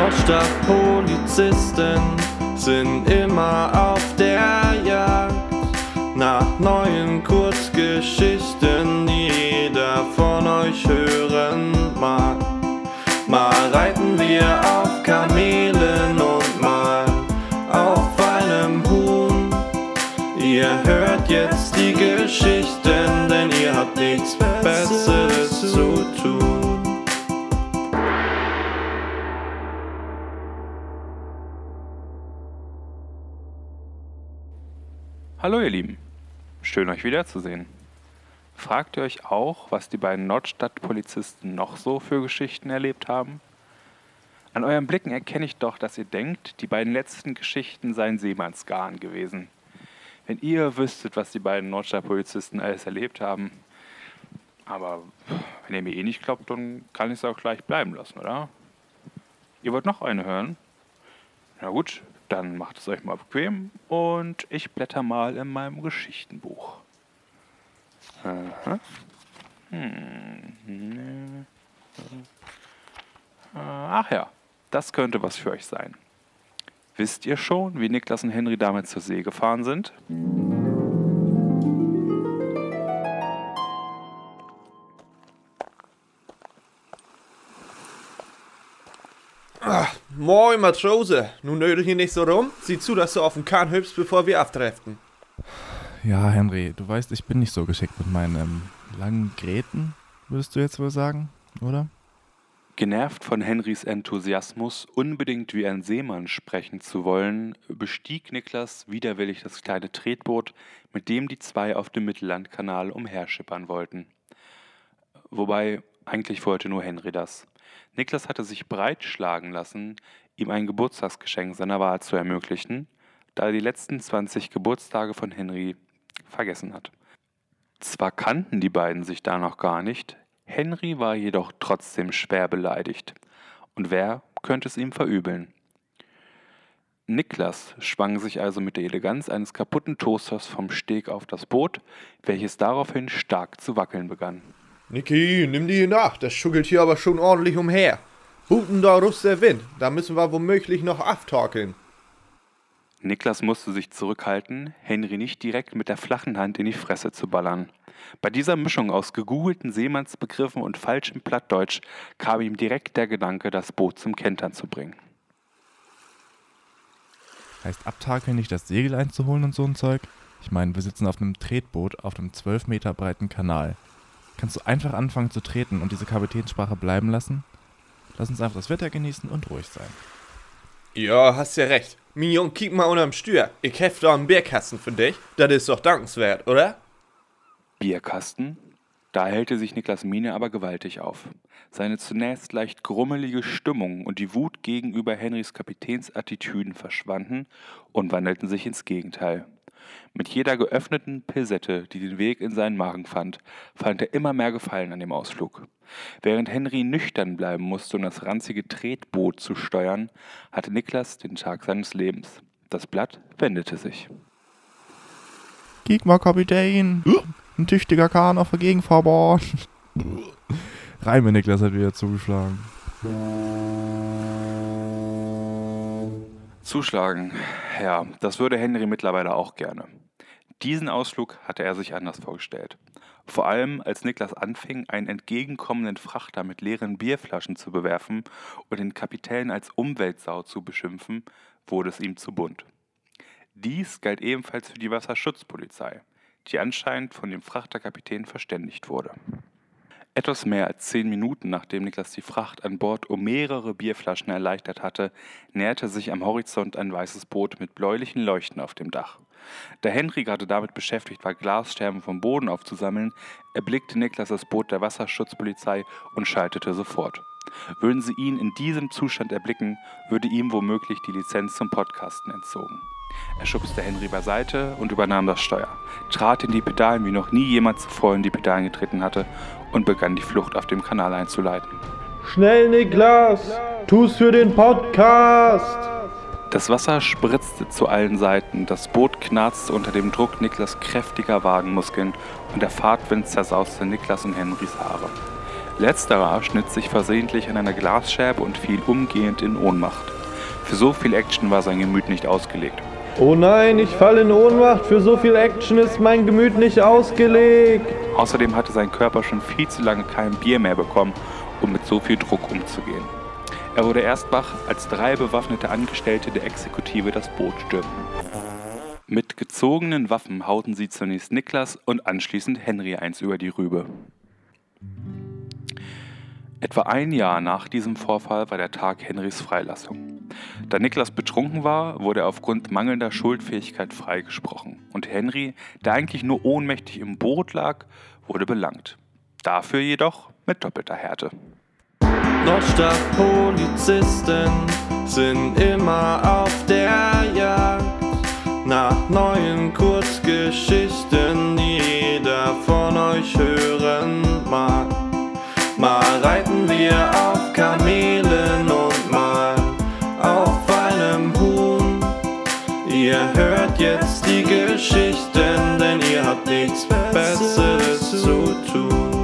Nordstadtpolizisten sind immer auf der Jagd nach neuen Kurzgeschichten, die jeder von euch hören mag. Mal reiten wir auf Kamelen und mal auf einem Huhn. Ihr hört jetzt die Geschichten, denn ihr habt nichts Besseres Hallo ihr Lieben, schön euch wiederzusehen. Fragt ihr euch auch, was die beiden Nordstadtpolizisten noch so für Geschichten erlebt haben? An euren Blicken erkenne ich doch, dass ihr denkt, die beiden letzten Geschichten seien Seemannsgarn gewesen. Wenn ihr wüsstet, was die beiden Nordstadtpolizisten alles erlebt haben. Aber wenn ihr mir eh nicht glaubt, dann kann ich es auch gleich bleiben lassen, oder? Ihr wollt noch eine hören? Na gut, dann macht es euch mal bequem und ich blätter mal in meinem Geschichtenbuch. Aha. Hm. Ach ja, das könnte was für euch sein. Wisst ihr schon, wie Niklas und Henry damals zur See gefahren sind? Ach, moin Matrose, nun nötig hier nicht so rum. Sieh zu, dass du auf den Kahn hüpfst, bevor wir aftreffen. Ja, Henry, du weißt, ich bin nicht so geschickt mit meinen ähm, langen Gräten, würdest du jetzt wohl sagen, oder? Genervt von Henrys Enthusiasmus, unbedingt wie ein Seemann sprechen zu wollen, bestieg Niklas widerwillig das kleine Tretboot, mit dem die zwei auf dem Mittellandkanal umherschippern wollten. Wobei, eigentlich wollte nur Henry das. Niklas hatte sich breitschlagen lassen, ihm ein Geburtstagsgeschenk seiner Wahl zu ermöglichen, da er die letzten 20 Geburtstage von Henry vergessen hat. Zwar kannten die beiden sich da noch gar nicht, Henry war jedoch trotzdem schwer beleidigt. Und wer könnte es ihm verübeln? Niklas schwang sich also mit der Eleganz eines kaputten Toasters vom Steg auf das Boot, welches daraufhin stark zu wackeln begann. Niki, nimm die nach, das schuggelt hier aber schon ordentlich umher. Huten da rust der Wind, da müssen wir womöglich noch aftorkeln. Niklas musste sich zurückhalten, Henry nicht direkt mit der flachen Hand in die Fresse zu ballern. Bei dieser Mischung aus gegoogelten Seemannsbegriffen und falschem Plattdeutsch kam ihm direkt der Gedanke, das Boot zum Kentern zu bringen. Heißt abtakeln nicht das Segel einzuholen und so ein Zeug? Ich meine, wir sitzen auf einem Tretboot auf einem 12 Meter breiten Kanal. Kannst du einfach anfangen zu treten und diese Kapitänssprache bleiben lassen? Lass uns einfach das Wetter genießen und ruhig sein. Ja, hast ja recht. Mignon, kick mal unterm Stür. Ich hef da einen Bierkasten für dich. Das ist doch dankenswert, oder? Bierkasten? Da hellte sich Niklas Miene aber gewaltig auf. Seine zunächst leicht grummelige Stimmung und die Wut gegenüber Henrys Kapitänsattitüden verschwanden und wandelten sich ins Gegenteil. Mit jeder geöffneten Pilsette, die den Weg in seinen Magen fand, fand er immer mehr Gefallen an dem Ausflug. Während Henry nüchtern bleiben musste, um das ranzige Tretboot zu steuern, hatte Niklas den Tag seines Lebens. Das Blatt wendete sich. Mal, Kapitän! Ein tüchtiger Kahn auf der Gegenfahrbahn. Reime Niklas hat wieder zugeschlagen. Zuschlagen. Ja, das würde Henry mittlerweile auch gerne. Diesen Ausflug hatte er sich anders vorgestellt. Vor allem, als Niklas anfing, einen entgegenkommenden Frachter mit leeren Bierflaschen zu bewerfen und den Kapitän als Umweltsau zu beschimpfen, wurde es ihm zu bunt. Dies galt ebenfalls für die Wasserschutzpolizei, die anscheinend von dem Frachterkapitän verständigt wurde. Etwas mehr als zehn Minuten nachdem Niklas die Fracht an Bord um mehrere Bierflaschen erleichtert hatte, näherte sich am Horizont ein weißes Boot mit bläulichen Leuchten auf dem Dach. Da Henry gerade damit beschäftigt war, Glasscherben vom Boden aufzusammeln, erblickte Niklas das Boot der Wasserschutzpolizei und schaltete sofort. Würden sie ihn in diesem Zustand erblicken, würde ihm womöglich die Lizenz zum Podcasten entzogen. Er schubste Henry beiseite und übernahm das Steuer, trat in die Pedalen, wie noch nie jemand zuvor in die Pedalen getreten hatte, und begann die Flucht auf dem Kanal einzuleiten. Schnell, Niklas! Tu's für den Podcast! Das Wasser spritzte zu allen Seiten, das Boot knarzte unter dem Druck Niklas kräftiger Wagenmuskeln und der Fahrtwind zersauste Niklas und Henrys Haare. Letzterer schnitt sich versehentlich an einer Glasscherbe und fiel umgehend in Ohnmacht. Für so viel Action war sein Gemüt nicht ausgelegt. Oh nein, ich falle in Ohnmacht. Für so viel Action ist mein Gemüt nicht ausgelegt. Außerdem hatte sein Körper schon viel zu lange kein Bier mehr bekommen, um mit so viel Druck umzugehen. Er wurde erst wach, als drei bewaffnete Angestellte der Exekutive das Boot stürmten. Mit gezogenen Waffen hauten sie zunächst Niklas und anschließend Henry eins über die Rübe. Etwa ein Jahr nach diesem Vorfall war der Tag Henrys Freilassung. Da Niklas betrunken war, wurde er aufgrund mangelnder Schuldfähigkeit freigesprochen und Henry, der eigentlich nur ohnmächtig im Boot lag, wurde belangt. Dafür jedoch mit doppelter Härte. Nordstadtpolizisten sind immer auf der Jagd nach neuen Kurzgeschichten, die jeder von euch hören mag. Mal reiten wir auf Kamelen und mal auf einem Huhn. Ihr hört jetzt die Geschichten, denn ihr habt nichts Besseres zu tun.